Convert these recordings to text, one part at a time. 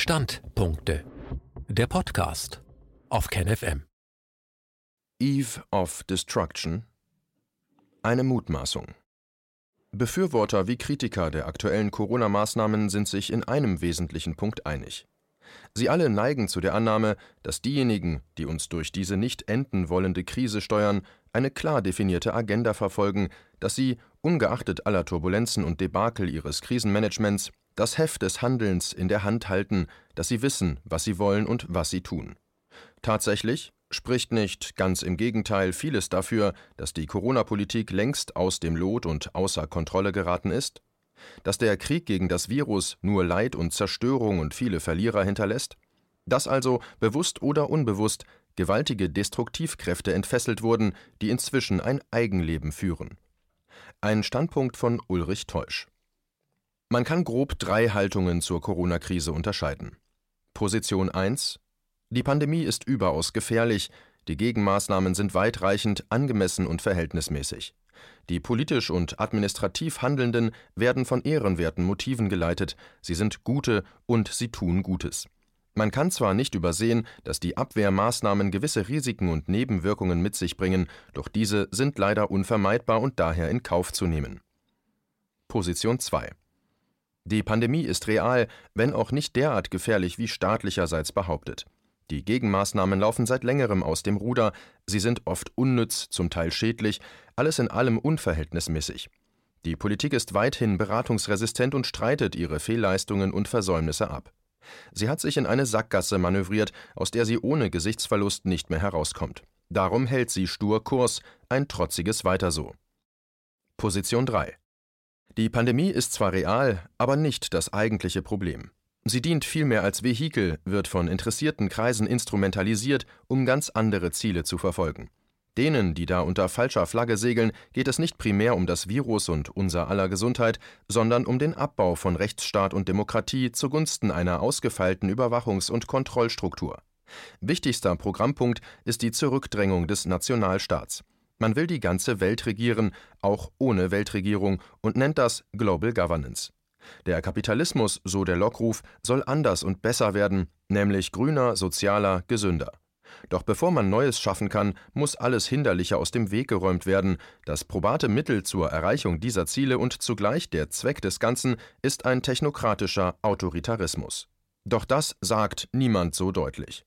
Standpunkte. Der Podcast auf KenFM. Eve of Destruction. Eine Mutmaßung. Befürworter wie Kritiker der aktuellen Corona-Maßnahmen sind sich in einem wesentlichen Punkt einig. Sie alle neigen zu der Annahme, dass diejenigen, die uns durch diese nicht enden wollende Krise steuern, eine klar definierte Agenda verfolgen, dass sie, ungeachtet aller Turbulenzen und Debakel ihres Krisenmanagements, das Heft des Handelns in der Hand halten, dass sie wissen, was sie wollen und was sie tun. Tatsächlich spricht nicht, ganz im Gegenteil, vieles dafür, dass die Corona-Politik längst aus dem Lot und außer Kontrolle geraten ist? Dass der Krieg gegen das Virus nur Leid und Zerstörung und viele Verlierer hinterlässt? Dass also, bewusst oder unbewusst, gewaltige Destruktivkräfte entfesselt wurden, die inzwischen ein Eigenleben führen. Ein Standpunkt von Ulrich Teusch. Man kann grob drei Haltungen zur Corona-Krise unterscheiden. Position 1 Die Pandemie ist überaus gefährlich, die Gegenmaßnahmen sind weitreichend, angemessen und verhältnismäßig. Die politisch und administrativ Handelnden werden von ehrenwerten Motiven geleitet, sie sind gute und sie tun Gutes. Man kann zwar nicht übersehen, dass die Abwehrmaßnahmen gewisse Risiken und Nebenwirkungen mit sich bringen, doch diese sind leider unvermeidbar und daher in Kauf zu nehmen. Position 2 Die Pandemie ist real, wenn auch nicht derart gefährlich wie staatlicherseits behauptet. Die Gegenmaßnahmen laufen seit längerem aus dem Ruder, sie sind oft unnütz, zum Teil schädlich, alles in allem unverhältnismäßig. Die Politik ist weithin beratungsresistent und streitet ihre Fehlleistungen und Versäumnisse ab. Sie hat sich in eine Sackgasse manövriert, aus der sie ohne Gesichtsverlust nicht mehr herauskommt. Darum hält sie stur Kurs, ein trotziges Weiter so. Position 3 Die Pandemie ist zwar real, aber nicht das eigentliche Problem. Sie dient vielmehr als Vehikel, wird von interessierten Kreisen instrumentalisiert, um ganz andere Ziele zu verfolgen. Denen, die da unter falscher Flagge segeln, geht es nicht primär um das Virus und unser aller Gesundheit, sondern um den Abbau von Rechtsstaat und Demokratie zugunsten einer ausgefeilten Überwachungs- und Kontrollstruktur. Wichtigster Programmpunkt ist die Zurückdrängung des Nationalstaats. Man will die ganze Welt regieren, auch ohne Weltregierung, und nennt das Global Governance. Der Kapitalismus, so der Lockruf, soll anders und besser werden, nämlich grüner, sozialer, gesünder. Doch bevor man Neues schaffen kann, muss alles Hinderliche aus dem Weg geräumt werden. Das probate Mittel zur Erreichung dieser Ziele und zugleich der Zweck des Ganzen ist ein technokratischer Autoritarismus. Doch das sagt niemand so deutlich.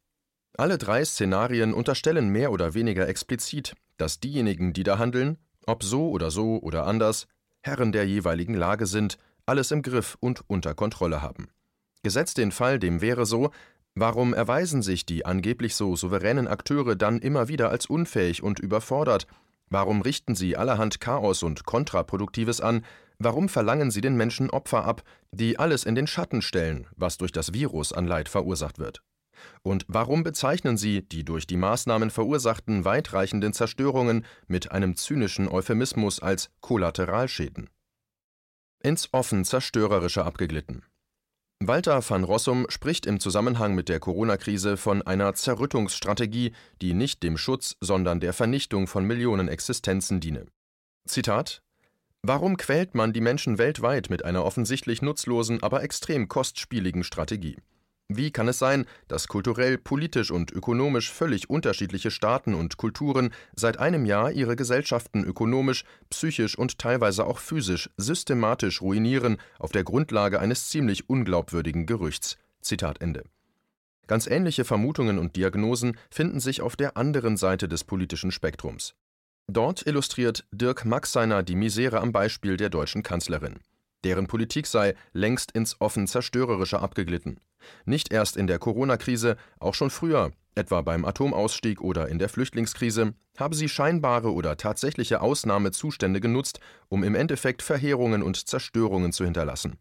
Alle drei Szenarien unterstellen mehr oder weniger explizit, dass diejenigen, die da handeln, ob so oder so oder anders, Herren der jeweiligen Lage sind, alles im Griff und unter Kontrolle haben. Gesetzt den Fall, dem wäre so, warum erweisen sich die angeblich so souveränen Akteure dann immer wieder als unfähig und überfordert? Warum richten sie allerhand Chaos und Kontraproduktives an? Warum verlangen sie den Menschen Opfer ab, die alles in den Schatten stellen, was durch das Virus an Leid verursacht wird? Und warum bezeichnen sie die durch die Maßnahmen verursachten weitreichenden Zerstörungen mit einem zynischen Euphemismus als Kollateralschäden? ins offen zerstörerische abgeglitten. Walter van Rossum spricht im Zusammenhang mit der Corona-Krise von einer Zerrüttungsstrategie, die nicht dem Schutz, sondern der Vernichtung von Millionen Existenzen diene. Zitat Warum quält man die Menschen weltweit mit einer offensichtlich nutzlosen, aber extrem kostspieligen Strategie? Wie kann es sein, dass kulturell, politisch und ökonomisch völlig unterschiedliche Staaten und Kulturen seit einem Jahr ihre Gesellschaften ökonomisch, psychisch und teilweise auch physisch systematisch ruinieren auf der Grundlage eines ziemlich unglaubwürdigen Gerüchts? Zitat Ende. Ganz ähnliche Vermutungen und Diagnosen finden sich auf der anderen Seite des politischen Spektrums. Dort illustriert Dirk Maxseiner die Misere am Beispiel der deutschen Kanzlerin. Deren Politik sei längst ins offen Zerstörerische abgeglitten. Nicht erst in der Corona-Krise, auch schon früher, etwa beim Atomausstieg oder in der Flüchtlingskrise, habe sie scheinbare oder tatsächliche Ausnahmezustände genutzt, um im Endeffekt Verheerungen und Zerstörungen zu hinterlassen.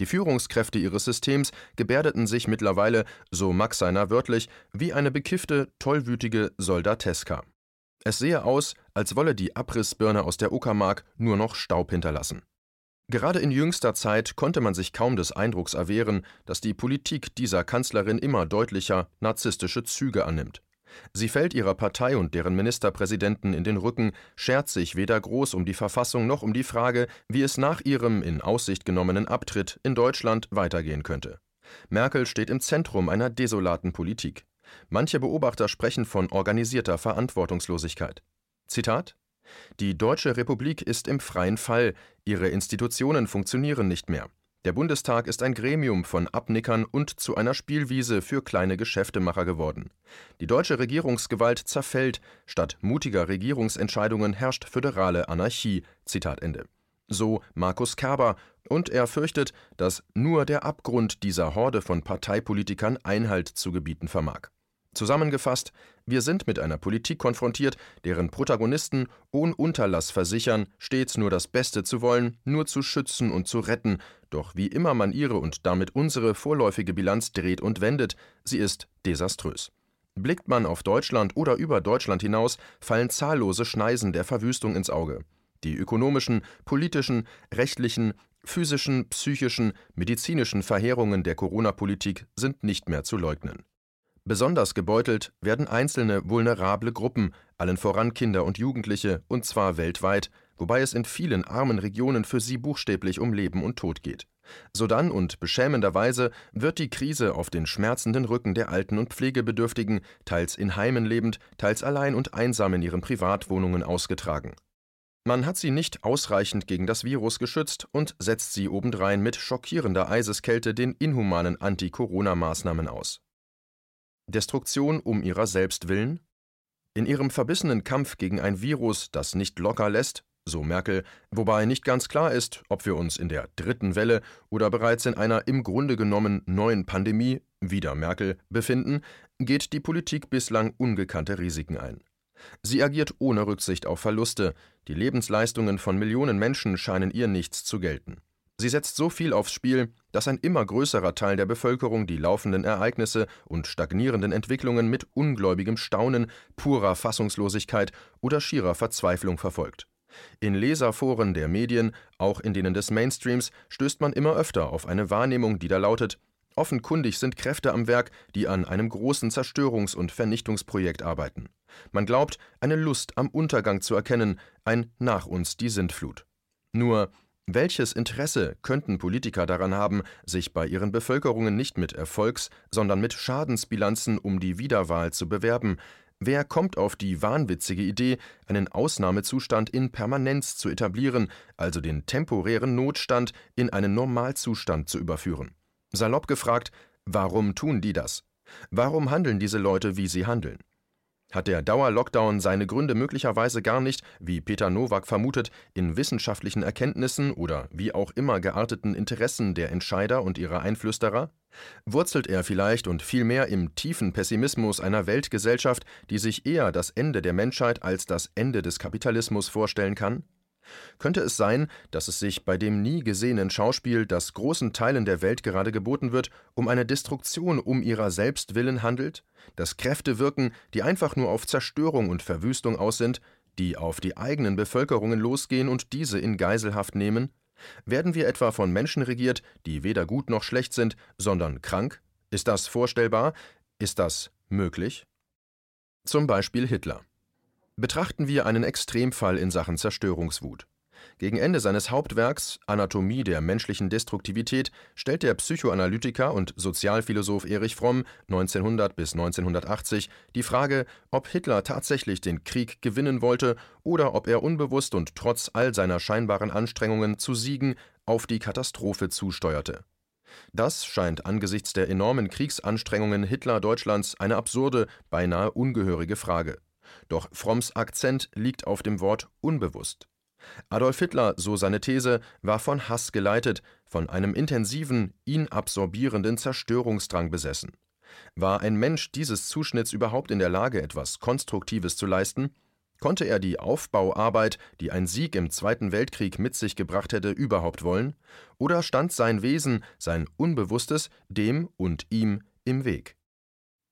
Die Führungskräfte ihres Systems gebärdeten sich mittlerweile, so Max seiner wörtlich, wie eine bekiffte, tollwütige Soldateska. Es sehe aus, als wolle die Abrissbirne aus der Uckermark nur noch Staub hinterlassen. Gerade in jüngster Zeit konnte man sich kaum des Eindrucks erwehren, dass die Politik dieser Kanzlerin immer deutlicher narzisstische Züge annimmt. Sie fällt ihrer Partei und deren Ministerpräsidenten in den Rücken, schert sich weder groß um die Verfassung noch um die Frage, wie es nach ihrem in Aussicht genommenen Abtritt in Deutschland weitergehen könnte. Merkel steht im Zentrum einer desolaten Politik. Manche Beobachter sprechen von organisierter Verantwortungslosigkeit. Zitat Die Deutsche Republik ist im freien Fall, ihre Institutionen funktionieren nicht mehr. Der Bundestag ist ein Gremium von Abnickern und zu einer Spielwiese für kleine Geschäftemacher geworden. Die deutsche Regierungsgewalt zerfällt, statt mutiger Regierungsentscheidungen herrscht föderale Anarchie. Zitat Ende. So Markus Kerber, und er fürchtet, dass nur der Abgrund dieser Horde von Parteipolitikern Einhalt zu gebieten vermag. Zusammengefasst, wir sind mit einer Politik konfrontiert, deren Protagonisten ohne Unterlass versichern, stets nur das Beste zu wollen, nur zu schützen und zu retten, doch wie immer man ihre und damit unsere vorläufige Bilanz dreht und wendet, sie ist desaströs. Blickt man auf Deutschland oder über Deutschland hinaus, fallen zahllose Schneisen der Verwüstung ins Auge. Die ökonomischen, politischen, rechtlichen, physischen, psychischen, medizinischen Verheerungen der Corona-Politik sind nicht mehr zu leugnen. Besonders gebeutelt werden einzelne vulnerable Gruppen, allen voran Kinder und Jugendliche, und zwar weltweit, wobei es in vielen armen Regionen für sie buchstäblich um Leben und Tod geht. Sodann und beschämenderweise wird die Krise auf den schmerzenden Rücken der Alten und Pflegebedürftigen, teils in Heimen lebend, teils allein und einsam in ihren Privatwohnungen ausgetragen. Man hat sie nicht ausreichend gegen das Virus geschützt und setzt sie obendrein mit schockierender Eiseskälte den inhumanen Anti-Corona-Maßnahmen aus. Destruktion um ihrer selbst willen? In ihrem verbissenen Kampf gegen ein Virus, das nicht locker lässt, so Merkel, wobei nicht ganz klar ist, ob wir uns in der dritten Welle oder bereits in einer im Grunde genommen neuen Pandemie, wieder Merkel, befinden, geht die Politik bislang ungekannte Risiken ein. Sie agiert ohne Rücksicht auf Verluste, die Lebensleistungen von Millionen Menschen scheinen ihr nichts zu gelten. Sie setzt so viel aufs Spiel, dass ein immer größerer Teil der Bevölkerung die laufenden Ereignisse und stagnierenden Entwicklungen mit ungläubigem Staunen, purer Fassungslosigkeit oder schierer Verzweiflung verfolgt. In Leserforen der Medien, auch in denen des Mainstreams, stößt man immer öfter auf eine Wahrnehmung, die da lautet: Offenkundig sind Kräfte am Werk, die an einem großen Zerstörungs- und Vernichtungsprojekt arbeiten. Man glaubt, eine Lust am Untergang zu erkennen, ein Nach uns die Sintflut. Nur, welches Interesse könnten Politiker daran haben, sich bei ihren Bevölkerungen nicht mit Erfolgs-, sondern mit Schadensbilanzen um die Wiederwahl zu bewerben, Wer kommt auf die wahnwitzige Idee, einen Ausnahmezustand in Permanenz zu etablieren, also den temporären Notstand in einen Normalzustand zu überführen? Salopp gefragt, warum tun die das? Warum handeln diese Leute, wie sie handeln? Hat der Dauerlockdown seine Gründe möglicherweise gar nicht, wie Peter Nowak vermutet, in wissenschaftlichen Erkenntnissen oder wie auch immer gearteten Interessen der Entscheider und ihrer Einflüsterer? Wurzelt er vielleicht und vielmehr im tiefen Pessimismus einer Weltgesellschaft, die sich eher das Ende der Menschheit als das Ende des Kapitalismus vorstellen kann? Könnte es sein, dass es sich bei dem nie gesehenen Schauspiel, das großen Teilen der Welt gerade geboten wird, um eine Destruktion um ihrer selbst willen handelt? Dass Kräfte wirken, die einfach nur auf Zerstörung und Verwüstung aus sind, die auf die eigenen Bevölkerungen losgehen und diese in Geiselhaft nehmen? Werden wir etwa von Menschen regiert, die weder gut noch schlecht sind, sondern krank? Ist das vorstellbar? Ist das möglich? Zum Beispiel Hitler. Betrachten wir einen Extremfall in Sachen Zerstörungswut. Gegen Ende seines Hauptwerks Anatomie der menschlichen Destruktivität stellt der Psychoanalytiker und Sozialphilosoph Erich Fromm 1900 bis 1980 die Frage, ob Hitler tatsächlich den Krieg gewinnen wollte oder ob er unbewusst und trotz all seiner scheinbaren Anstrengungen zu siegen auf die Katastrophe zusteuerte. Das scheint angesichts der enormen Kriegsanstrengungen Hitler-Deutschlands eine absurde, beinahe ungehörige Frage. Doch Fromms Akzent liegt auf dem Wort unbewusst. Adolf Hitler, so seine These, war von Hass geleitet, von einem intensiven, ihn absorbierenden Zerstörungsdrang besessen. War ein Mensch dieses Zuschnitts überhaupt in der Lage, etwas Konstruktives zu leisten? Konnte er die Aufbauarbeit, die ein Sieg im Zweiten Weltkrieg mit sich gebracht hätte, überhaupt wollen? Oder stand sein Wesen, sein Unbewusstes, dem und ihm im Weg?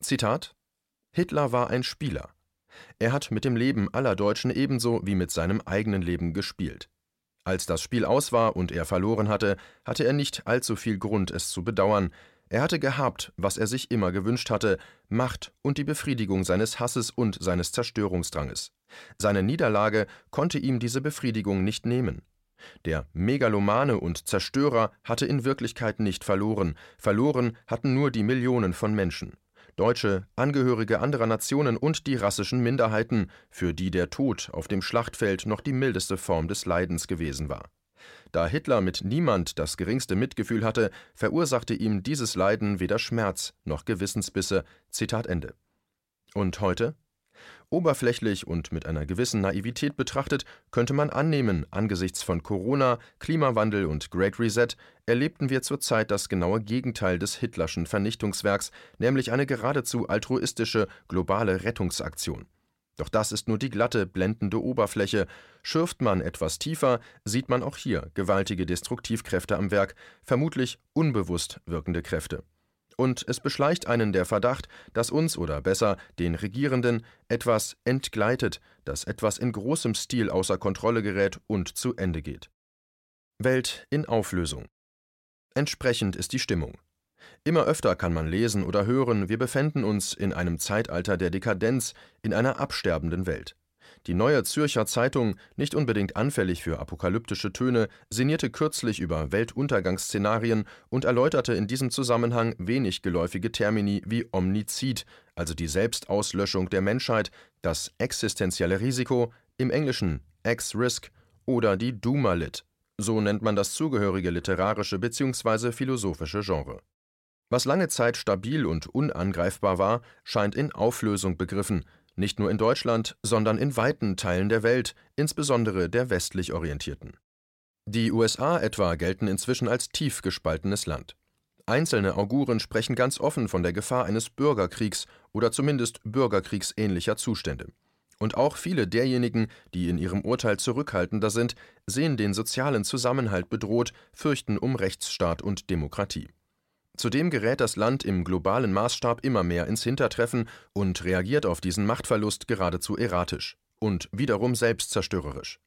Zitat Hitler war ein Spieler. Er hat mit dem Leben aller Deutschen ebenso wie mit seinem eigenen Leben gespielt. Als das Spiel aus war und er verloren hatte, hatte er nicht allzu viel Grund, es zu bedauern. Er hatte gehabt, was er sich immer gewünscht hatte, Macht und die Befriedigung seines Hasses und seines Zerstörungsdranges. Seine Niederlage konnte ihm diese Befriedigung nicht nehmen. Der Megalomane und Zerstörer hatte in Wirklichkeit nicht verloren, verloren hatten nur die Millionen von Menschen. Deutsche, Angehörige anderer Nationen und die rassischen Minderheiten, für die der Tod auf dem Schlachtfeld noch die mildeste Form des Leidens gewesen war. Da Hitler mit niemand das geringste Mitgefühl hatte, verursachte ihm dieses Leiden weder Schmerz noch Gewissensbisse. Zitat Ende. Und heute? Oberflächlich und mit einer gewissen Naivität betrachtet, könnte man annehmen, angesichts von Corona, Klimawandel und Great Reset erlebten wir zurzeit das genaue Gegenteil des Hitlerschen Vernichtungswerks, nämlich eine geradezu altruistische globale Rettungsaktion. Doch das ist nur die glatte, blendende Oberfläche. Schürft man etwas tiefer, sieht man auch hier gewaltige Destruktivkräfte am Werk, vermutlich unbewusst wirkende Kräfte und es beschleicht einen der Verdacht, dass uns oder besser den Regierenden etwas entgleitet, dass etwas in großem Stil außer Kontrolle gerät und zu Ende geht. Welt in Auflösung. Entsprechend ist die Stimmung. Immer öfter kann man lesen oder hören, wir befänden uns in einem Zeitalter der Dekadenz, in einer absterbenden Welt. Die Neue Zürcher Zeitung, nicht unbedingt anfällig für apokalyptische Töne, sinnierte kürzlich über Weltuntergangsszenarien und erläuterte in diesem Zusammenhang wenig geläufige Termini wie Omnizid, also die Selbstauslöschung der Menschheit, das existenzielle Risiko, im Englischen X-Risk oder die Dumalit. So nennt man das zugehörige literarische bzw. philosophische Genre. Was lange Zeit stabil und unangreifbar war, scheint in Auflösung begriffen, nicht nur in Deutschland, sondern in weiten Teilen der Welt, insbesondere der westlich orientierten. Die USA etwa gelten inzwischen als tief gespaltenes Land. Einzelne Auguren sprechen ganz offen von der Gefahr eines Bürgerkriegs oder zumindest bürgerkriegsähnlicher Zustände. Und auch viele derjenigen, die in ihrem Urteil zurückhaltender sind, sehen den sozialen Zusammenhalt bedroht, fürchten um Rechtsstaat und Demokratie. Zudem gerät das Land im globalen Maßstab immer mehr ins Hintertreffen und reagiert auf diesen Machtverlust geradezu erratisch und wiederum selbstzerstörerisch.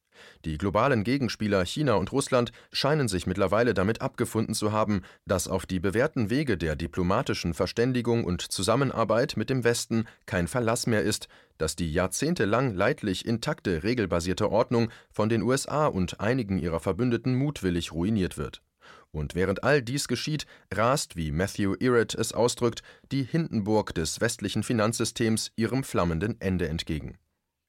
Die globalen Gegenspieler China und Russland scheinen sich mittlerweile damit abgefunden zu haben, dass auf die bewährten Wege der diplomatischen Verständigung und Zusammenarbeit mit dem Westen kein Verlass mehr ist, dass die jahrzehntelang leidlich intakte regelbasierte Ordnung von den USA und einigen ihrer Verbündeten mutwillig ruiniert wird. Und während all dies geschieht, rast, wie Matthew Irrett es ausdrückt, die Hindenburg des westlichen Finanzsystems ihrem flammenden Ende entgegen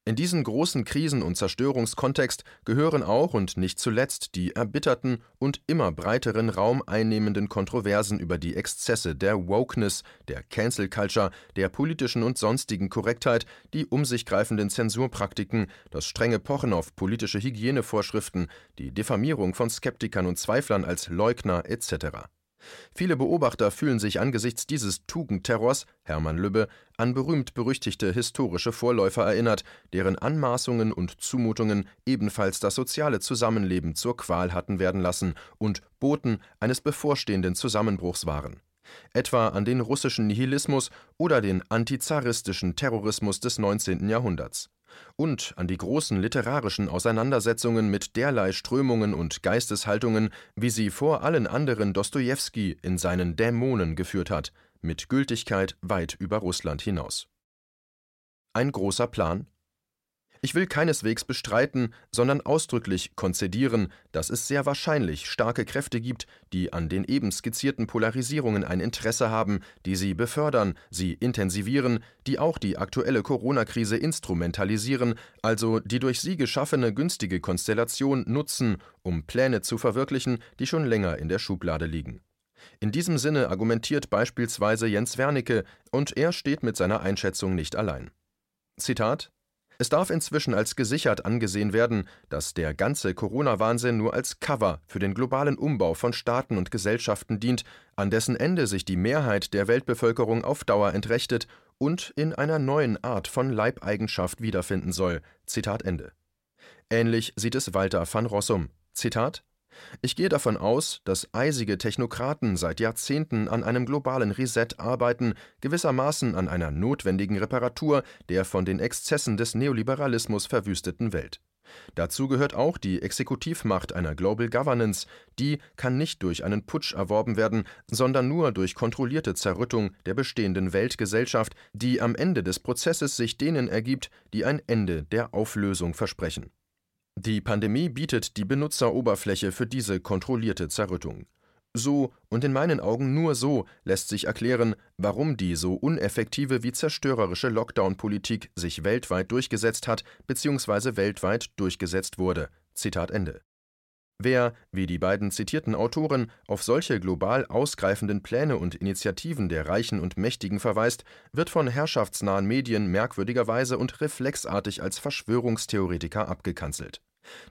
in diesen großen Krisen- und Zerstörungskontext gehören auch und nicht zuletzt die erbitterten und immer breiteren Raum einnehmenden Kontroversen über die Exzesse der Wokeness, der Cancel Culture, der politischen und sonstigen Korrektheit, die um sich greifenden Zensurpraktiken, das strenge Pochen auf politische Hygienevorschriften, die Diffamierung von Skeptikern und Zweiflern als Leugner etc. Viele Beobachter fühlen sich angesichts dieses Tugendterrors Hermann Lübbe an berühmt-berüchtigte historische Vorläufer erinnert, deren Anmaßungen und Zumutungen ebenfalls das soziale Zusammenleben zur Qual hatten werden lassen und Boten eines bevorstehenden Zusammenbruchs waren etwa an den russischen Nihilismus oder den antizaristischen Terrorismus des 19. Jahrhunderts und an die großen literarischen Auseinandersetzungen mit derlei Strömungen und Geisteshaltungen, wie sie vor allen anderen Dostojewski in seinen Dämonen geführt hat, mit Gültigkeit weit über Russland hinaus. Ein großer Plan ich will keineswegs bestreiten, sondern ausdrücklich konzedieren, dass es sehr wahrscheinlich starke Kräfte gibt, die an den eben skizzierten Polarisierungen ein Interesse haben, die sie befördern, sie intensivieren, die auch die aktuelle Corona-Krise instrumentalisieren, also die durch sie geschaffene günstige Konstellation nutzen, um Pläne zu verwirklichen, die schon länger in der Schublade liegen. In diesem Sinne argumentiert beispielsweise Jens Wernicke, und er steht mit seiner Einschätzung nicht allein. Zitat es darf inzwischen als gesichert angesehen werden, dass der ganze Corona-Wahnsinn nur als Cover für den globalen Umbau von Staaten und Gesellschaften dient, an dessen Ende sich die Mehrheit der Weltbevölkerung auf Dauer entrechtet und in einer neuen Art von Leibeigenschaft wiederfinden soll. Zitat Ende. Ähnlich sieht es Walter van Rossum. Zitat ich gehe davon aus, dass eisige Technokraten seit Jahrzehnten an einem globalen Reset arbeiten, gewissermaßen an einer notwendigen Reparatur der von den Exzessen des Neoliberalismus verwüsteten Welt. Dazu gehört auch die Exekutivmacht einer Global Governance, die kann nicht durch einen Putsch erworben werden, sondern nur durch kontrollierte Zerrüttung der bestehenden Weltgesellschaft, die am Ende des Prozesses sich denen ergibt, die ein Ende der Auflösung versprechen Die Pandemie bietet die Benutzeroberfläche für diese kontrollierte Zerrüttung. So und in meinen Augen nur so lässt sich erklären, warum die so uneffektive wie zerstörerische Lockdown-Politik sich weltweit durchgesetzt hat bzw. weltweit durchgesetzt wurde. Zitat Ende. Wer, wie die beiden zitierten Autoren, auf solche global ausgreifenden Pläne und Initiativen der Reichen und Mächtigen verweist, wird von herrschaftsnahen Medien merkwürdigerweise und reflexartig als Verschwörungstheoretiker abgekanzelt.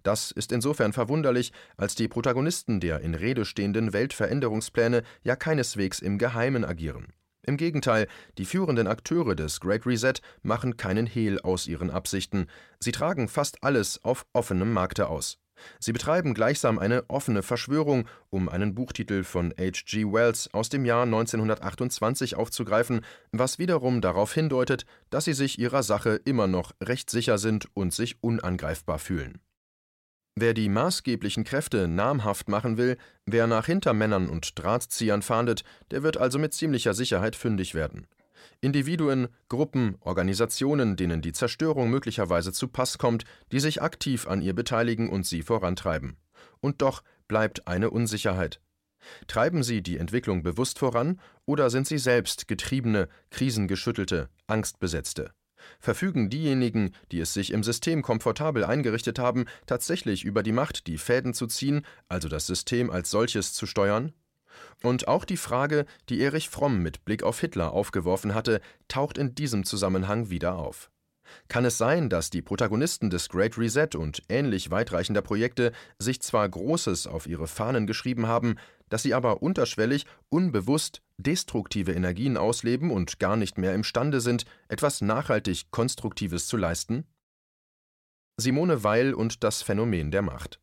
Das ist insofern verwunderlich, als die Protagonisten der in Rede stehenden Weltveränderungspläne ja keineswegs im Geheimen agieren. Im Gegenteil, die führenden Akteure des Great Reset machen keinen Hehl aus ihren Absichten, sie tragen fast alles auf offenem Markte aus. Sie betreiben gleichsam eine offene Verschwörung, um einen Buchtitel von H.G. Wells aus dem Jahr 1928 aufzugreifen, was wiederum darauf hindeutet, dass sie sich ihrer Sache immer noch recht sicher sind und sich unangreifbar fühlen. Wer die maßgeblichen Kräfte namhaft machen will, wer nach Hintermännern und Drahtziehern fahndet, der wird also mit ziemlicher Sicherheit fündig werden. Individuen, Gruppen, Organisationen, denen die Zerstörung möglicherweise zu Pass kommt, die sich aktiv an ihr beteiligen und sie vorantreiben. Und doch bleibt eine Unsicherheit. Treiben sie die Entwicklung bewusst voran oder sind sie selbst getriebene, krisengeschüttelte, angstbesetzte? Verfügen diejenigen, die es sich im System komfortabel eingerichtet haben, tatsächlich über die Macht, die Fäden zu ziehen, also das System als solches zu steuern? Und auch die Frage, die Erich Fromm mit Blick auf Hitler aufgeworfen hatte, taucht in diesem Zusammenhang wieder auf. Kann es sein, dass die Protagonisten des Great Reset und ähnlich weitreichender Projekte sich zwar Großes auf ihre Fahnen geschrieben haben, dass sie aber unterschwellig, unbewusst destruktive Energien ausleben und gar nicht mehr imstande sind, etwas nachhaltig Konstruktives zu leisten? Simone Weil und das Phänomen der Macht.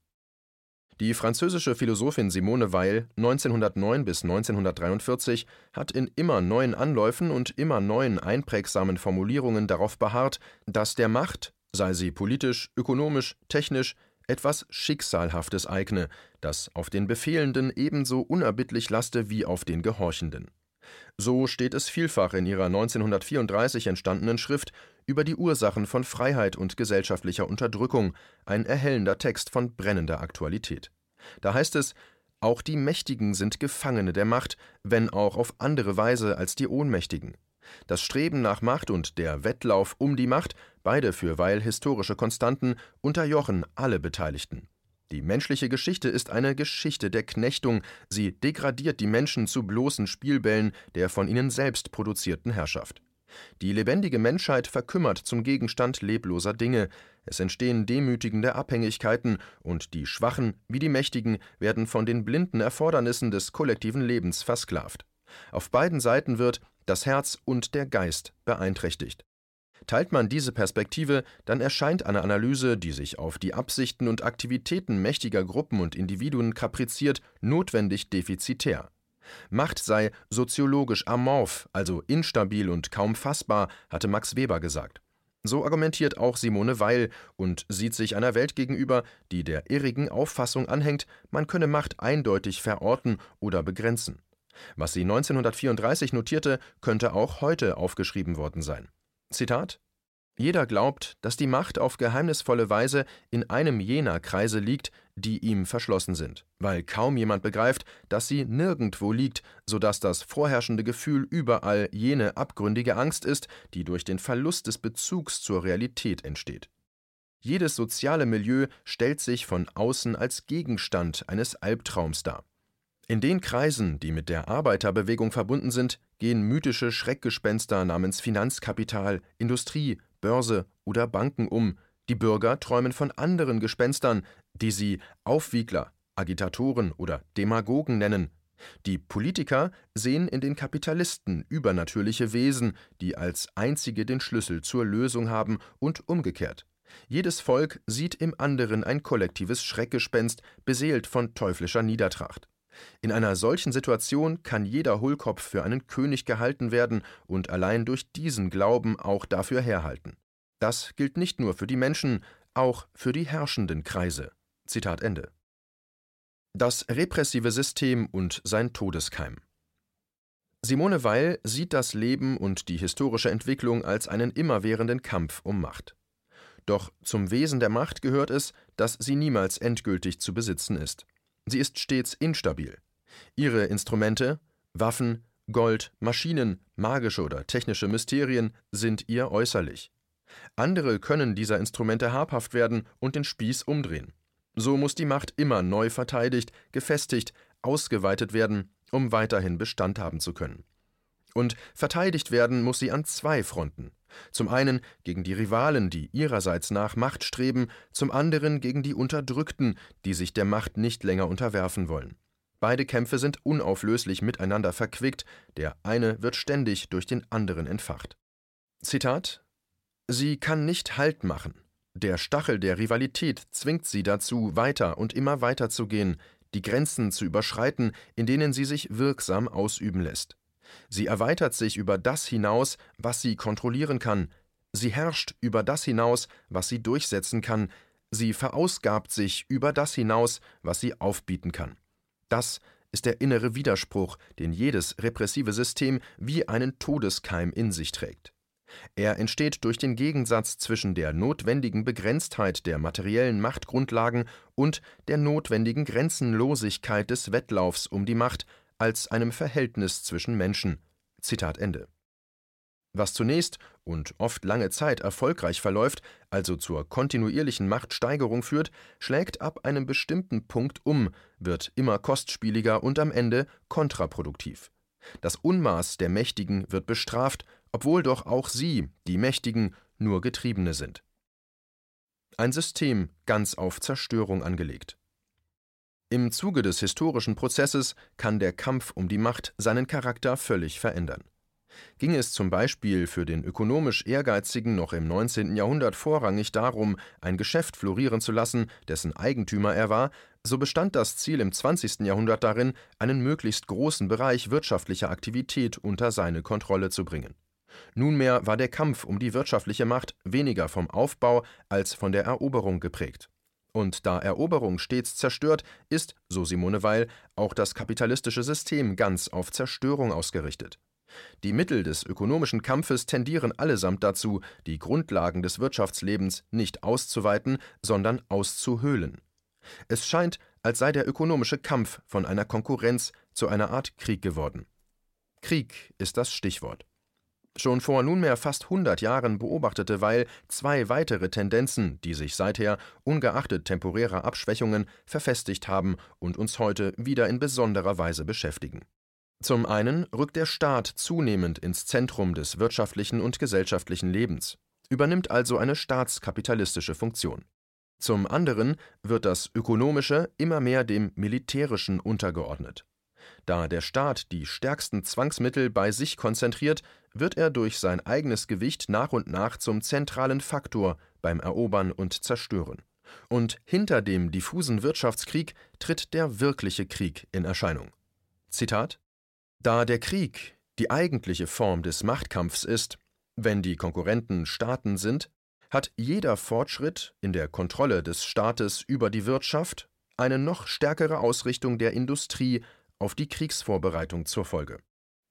Die französische Philosophin Simone Weil (1909 bis 1943) hat in immer neuen Anläufen und immer neuen einprägsamen Formulierungen darauf beharrt, dass der Macht, sei sie politisch, ökonomisch, technisch, etwas Schicksalhaftes eigne, das auf den Befehlenden ebenso unerbittlich laste wie auf den Gehorchenden. So steht es vielfach in ihrer 1934 entstandenen Schrift über die Ursachen von Freiheit und gesellschaftlicher Unterdrückung, ein erhellender Text von brennender Aktualität. Da heißt es, auch die Mächtigen sind Gefangene der Macht, wenn auch auf andere Weise als die Ohnmächtigen. Das Streben nach Macht und der Wettlauf um die Macht, beide für Weil historische Konstanten, unterjochen alle Beteiligten. Die menschliche Geschichte ist eine Geschichte der Knechtung, sie degradiert die Menschen zu bloßen Spielbällen der von ihnen selbst produzierten Herrschaft. Die lebendige Menschheit verkümmert zum Gegenstand lebloser Dinge, es entstehen demütigende Abhängigkeiten, und die Schwachen wie die Mächtigen werden von den blinden Erfordernissen des kollektiven Lebens versklavt. Auf beiden Seiten wird das Herz und der Geist beeinträchtigt. Teilt man diese Perspektive, dann erscheint eine Analyse, die sich auf die Absichten und Aktivitäten mächtiger Gruppen und Individuen kapriziert, notwendig defizitär. Macht sei soziologisch amorph, also instabil und kaum fassbar, hatte Max Weber gesagt. So argumentiert auch Simone Weil und sieht sich einer Welt gegenüber, die der irrigen Auffassung anhängt, man könne Macht eindeutig verorten oder begrenzen. Was sie 1934 notierte, könnte auch heute aufgeschrieben worden sein. Zitat Jeder glaubt, dass die Macht auf geheimnisvolle Weise in einem jener Kreise liegt, die ihm verschlossen sind, weil kaum jemand begreift, dass sie nirgendwo liegt, so dass das vorherrschende Gefühl überall jene abgründige Angst ist, die durch den Verlust des Bezugs zur Realität entsteht. Jedes soziale Milieu stellt sich von außen als Gegenstand eines Albtraums dar. In den Kreisen, die mit der Arbeiterbewegung verbunden sind, gehen mythische Schreckgespenster namens Finanzkapital, Industrie, Börse oder Banken um, die Bürger träumen von anderen Gespenstern, die sie Aufwiegler, Agitatoren oder Demagogen nennen. Die Politiker sehen in den Kapitalisten übernatürliche Wesen, die als einzige den Schlüssel zur Lösung haben und umgekehrt. Jedes Volk sieht im anderen ein kollektives Schreckgespenst, beseelt von teuflischer Niedertracht. In einer solchen Situation kann jeder Hohlkopf für einen König gehalten werden und allein durch diesen Glauben auch dafür herhalten. Das gilt nicht nur für die Menschen, auch für die herrschenden Kreise. Zitat Ende. Das repressive System und sein Todeskeim. Simone Weil sieht das Leben und die historische Entwicklung als einen immerwährenden Kampf um Macht. Doch zum Wesen der Macht gehört es, dass sie niemals endgültig zu besitzen ist. Sie ist stets instabil. Ihre Instrumente Waffen, Gold, Maschinen, magische oder technische Mysterien sind ihr äußerlich. Andere können dieser Instrumente habhaft werden und den Spieß umdrehen. So muss die Macht immer neu verteidigt, gefestigt, ausgeweitet werden, um weiterhin Bestand haben zu können. Und verteidigt werden muss sie an zwei Fronten. Zum einen gegen die Rivalen, die ihrerseits nach Macht streben, zum anderen gegen die Unterdrückten, die sich der Macht nicht länger unterwerfen wollen. Beide Kämpfe sind unauflöslich miteinander verquickt, der eine wird ständig durch den anderen entfacht. Zitat Sie kann nicht Halt machen. Der Stachel der Rivalität zwingt sie dazu, weiter und immer weiter zu gehen, die Grenzen zu überschreiten, in denen sie sich wirksam ausüben lässt. Sie erweitert sich über das hinaus, was sie kontrollieren kann, sie herrscht über das hinaus, was sie durchsetzen kann, sie verausgabt sich über das hinaus, was sie aufbieten kann. Das ist der innere Widerspruch, den jedes repressive System wie einen Todeskeim in sich trägt. Er entsteht durch den Gegensatz zwischen der notwendigen Begrenztheit der materiellen Machtgrundlagen und der notwendigen Grenzenlosigkeit des Wettlaufs um die Macht als einem Verhältnis zwischen Menschen. Zitat Ende. Was zunächst und oft lange Zeit erfolgreich verläuft, also zur kontinuierlichen Machtsteigerung führt, schlägt ab einem bestimmten Punkt um, wird immer kostspieliger und am Ende kontraproduktiv. Das Unmaß der Mächtigen wird bestraft, obwohl doch auch sie, die Mächtigen, nur Getriebene sind. Ein System ganz auf Zerstörung angelegt. Im Zuge des historischen Prozesses kann der Kampf um die Macht seinen Charakter völlig verändern. Ging es zum Beispiel für den ökonomisch Ehrgeizigen noch im 19. Jahrhundert vorrangig darum, ein Geschäft florieren zu lassen, dessen Eigentümer er war, so bestand das Ziel im 20. Jahrhundert darin, einen möglichst großen Bereich wirtschaftlicher Aktivität unter seine Kontrolle zu bringen. Nunmehr war der Kampf um die wirtschaftliche Macht weniger vom Aufbau als von der Eroberung geprägt. Und da Eroberung stets zerstört, ist, so Simone Weil, auch das kapitalistische System ganz auf Zerstörung ausgerichtet. Die Mittel des ökonomischen Kampfes tendieren allesamt dazu, die Grundlagen des Wirtschaftslebens nicht auszuweiten, sondern auszuhöhlen. Es scheint, als sei der ökonomische Kampf von einer Konkurrenz zu einer Art Krieg geworden. Krieg ist das Stichwort. Schon vor nunmehr fast 100 Jahren beobachtete Weil zwei weitere Tendenzen, die sich seither, ungeachtet temporärer Abschwächungen, verfestigt haben und uns heute wieder in besonderer Weise beschäftigen. Zum einen rückt der Staat zunehmend ins Zentrum des wirtschaftlichen und gesellschaftlichen Lebens, übernimmt also eine staatskapitalistische Funktion. Zum anderen wird das Ökonomische immer mehr dem Militärischen untergeordnet. Da der Staat die stärksten Zwangsmittel bei sich konzentriert, wird er durch sein eigenes Gewicht nach und nach zum zentralen Faktor beim Erobern und Zerstören. Und hinter dem diffusen Wirtschaftskrieg tritt der wirkliche Krieg in Erscheinung. Zitat Da der Krieg die eigentliche Form des Machtkampfs ist, wenn die Konkurrenten Staaten sind, hat jeder Fortschritt in der Kontrolle des Staates über die Wirtschaft eine noch stärkere Ausrichtung der Industrie auf die Kriegsvorbereitung zur Folge.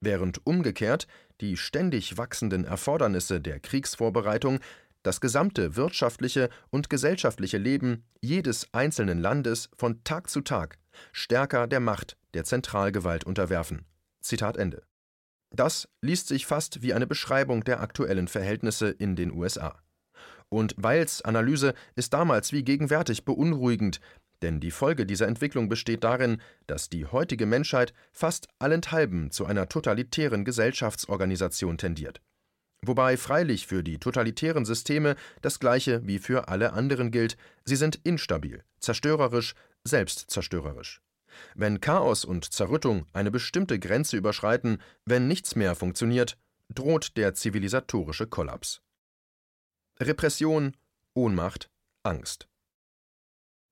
Während umgekehrt die ständig wachsenden Erfordernisse der Kriegsvorbereitung das gesamte wirtschaftliche und gesellschaftliche Leben jedes einzelnen Landes von Tag zu Tag stärker der Macht der Zentralgewalt unterwerfen. Zitat Ende. Das liest sich fast wie eine Beschreibung der aktuellen Verhältnisse in den USA. Und Weils Analyse ist damals wie gegenwärtig beunruhigend, denn die Folge dieser Entwicklung besteht darin, dass die heutige Menschheit fast allenthalben zu einer totalitären Gesellschaftsorganisation tendiert. Wobei freilich für die totalitären Systeme das Gleiche wie für alle anderen gilt, sie sind instabil, zerstörerisch, selbstzerstörerisch. Wenn Chaos und Zerrüttung eine bestimmte Grenze überschreiten, wenn nichts mehr funktioniert, droht der zivilisatorische Kollaps. Repression, Ohnmacht, Angst.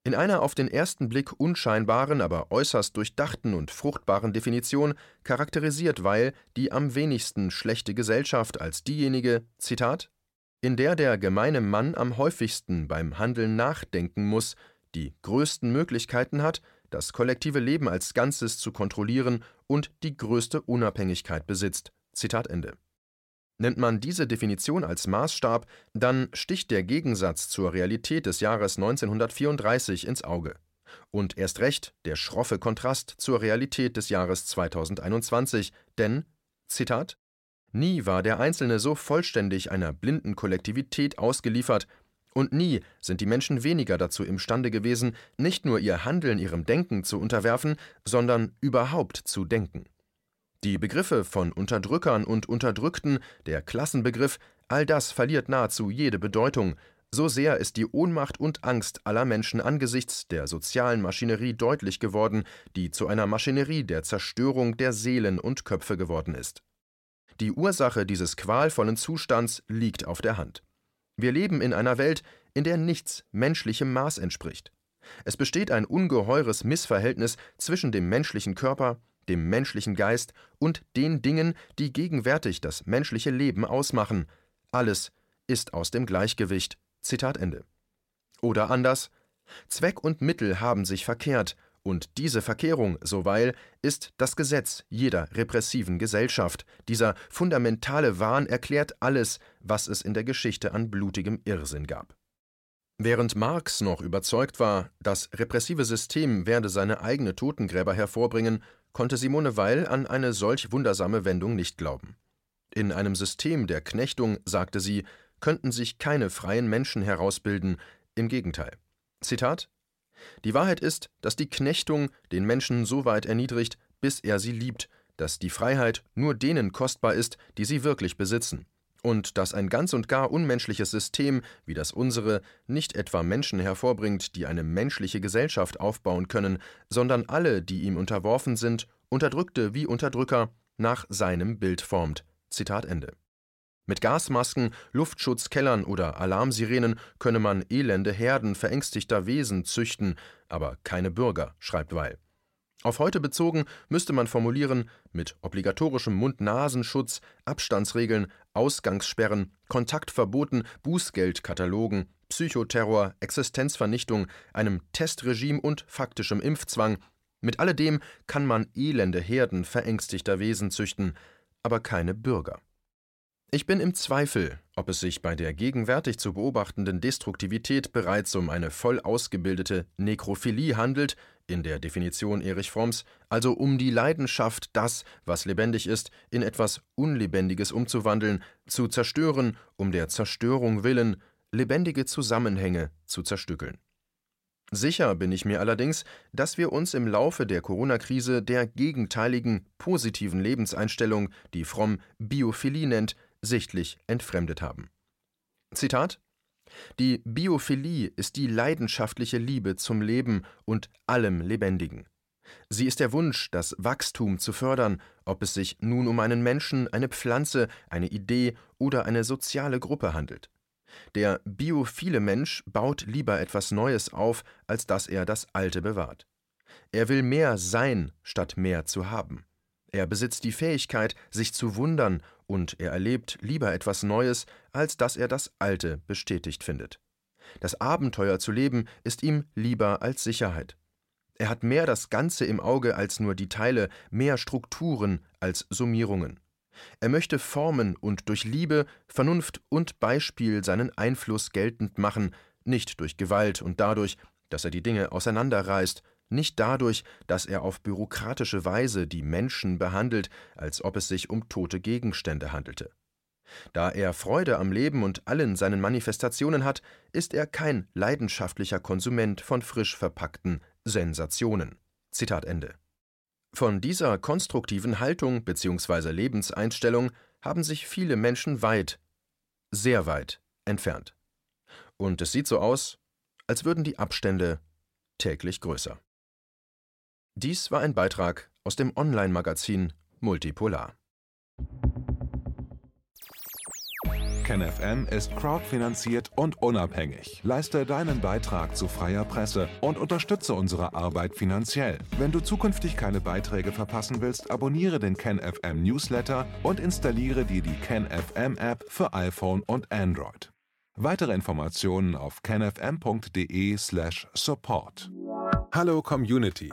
In einer auf den ersten Blick unscheinbaren, aber äußerst durchdachten und fruchtbaren Definition charakterisiert Weil die am wenigsten schlechte Gesellschaft als diejenige, Zitat, in der der gemeine Mann am häufigsten beim Handeln nachdenken muss, die größten Möglichkeiten hat, das kollektive Leben als Ganzes zu kontrollieren und die größte Unabhängigkeit besitzt. Zitat Ende. Nennt man diese Definition als Maßstab, dann sticht der Gegensatz zur Realität des Jahres 1934 ins Auge. Und erst recht der schroffe Kontrast zur Realität des Jahres 2021, denn, Zitat, Nie war der Einzelne so vollständig einer blinden Kollektivität ausgeliefert, und nie sind die Menschen weniger dazu imstande gewesen, nicht nur ihr Handeln ihrem Denken zu unterwerfen, sondern überhaupt zu denken. Die Begriffe von Unterdrückern und Unterdrückten, der Klassenbegriff, all das verliert nahezu jede Bedeutung, so sehr ist die Ohnmacht und Angst aller Menschen angesichts der sozialen Maschinerie deutlich geworden, die zu einer Maschinerie der Zerstörung der Seelen und Köpfe geworden ist. Die Ursache dieses qualvollen Zustands liegt auf der Hand. Wir leben in einer Welt, in der nichts menschlichem Maß entspricht. Es besteht ein ungeheures Missverhältnis zwischen dem menschlichen Körper, dem menschlichen Geist und den Dingen, die gegenwärtig das menschliche Leben ausmachen. Alles ist aus dem Gleichgewicht. Zitat Ende. Oder anders: Zweck und Mittel haben sich verkehrt, und diese Verkehrung, so weil, ist das Gesetz jeder repressiven Gesellschaft. Dieser fundamentale Wahn erklärt alles, was es in der Geschichte an blutigem Irrsinn gab. Während Marx noch überzeugt war, das repressive System werde seine eigene Totengräber hervorbringen, konnte Simone Weil an eine solch wundersame Wendung nicht glauben. In einem System der Knechtung, sagte sie, könnten sich keine freien Menschen herausbilden, im Gegenteil. Zitat die Wahrheit ist, dass die Knechtung den Menschen so weit erniedrigt, bis er sie liebt, dass die Freiheit nur denen kostbar ist, die sie wirklich besitzen, und dass ein ganz und gar unmenschliches System wie das unsere nicht etwa Menschen hervorbringt, die eine menschliche Gesellschaft aufbauen können, sondern alle, die ihm unterworfen sind, Unterdrückte wie Unterdrücker, nach seinem Bild formt. Zitat Ende. Mit Gasmasken, Luftschutzkellern oder Alarmsirenen könne man elende Herden verängstigter Wesen züchten, aber keine Bürger, schreibt Weil. Auf heute bezogen müsste man formulieren, mit obligatorischem Mund-Nasenschutz, Abstandsregeln, Ausgangssperren, Kontaktverboten, Bußgeldkatalogen, Psychoterror, Existenzvernichtung, einem Testregime und faktischem Impfzwang. Mit alledem kann man elende Herden verängstigter Wesen züchten, aber keine Bürger. Ich bin im Zweifel, ob es sich bei der gegenwärtig zu beobachtenden Destruktivität bereits um eine voll ausgebildete Nekrophilie handelt, in der Definition Erich Fromms, also um die Leidenschaft, das, was lebendig ist, in etwas Unlebendiges umzuwandeln, zu zerstören, um der Zerstörung willen, lebendige Zusammenhänge zu zerstückeln. Sicher bin ich mir allerdings, dass wir uns im Laufe der Corona-Krise der gegenteiligen, positiven Lebenseinstellung, die Fromm Biophilie nennt, sichtlich entfremdet haben. Zitat Die Biophilie ist die leidenschaftliche Liebe zum Leben und allem Lebendigen. Sie ist der Wunsch, das Wachstum zu fördern, ob es sich nun um einen Menschen, eine Pflanze, eine Idee oder eine soziale Gruppe handelt. Der biophile Mensch baut lieber etwas Neues auf, als dass er das Alte bewahrt. Er will mehr sein, statt mehr zu haben. Er besitzt die Fähigkeit, sich zu wundern, und er erlebt lieber etwas Neues, als dass er das Alte bestätigt findet. Das Abenteuer zu leben ist ihm lieber als Sicherheit. Er hat mehr das Ganze im Auge als nur die Teile, mehr Strukturen als Summierungen. Er möchte formen und durch Liebe, Vernunft und Beispiel seinen Einfluss geltend machen, nicht durch Gewalt und dadurch, dass er die Dinge auseinanderreißt, nicht dadurch, dass er auf bürokratische Weise die Menschen behandelt, als ob es sich um tote Gegenstände handelte. Da er Freude am Leben und allen seinen Manifestationen hat, ist er kein leidenschaftlicher Konsument von frisch verpackten Sensationen. Zitat Ende. Von dieser konstruktiven Haltung bzw. Lebenseinstellung haben sich viele Menschen weit, sehr weit entfernt. Und es sieht so aus, als würden die Abstände täglich größer. Dies war ein Beitrag aus dem Online-Magazin Multipolar. KenFM ist crowdfinanziert und unabhängig. Leiste deinen Beitrag zu freier Presse und unterstütze unsere Arbeit finanziell. Wenn du zukünftig keine Beiträge verpassen willst, abonniere den KenFM Newsletter und installiere dir die KenFM App für iPhone und Android. Weitere Informationen auf kenfm.de/support. Hallo Community.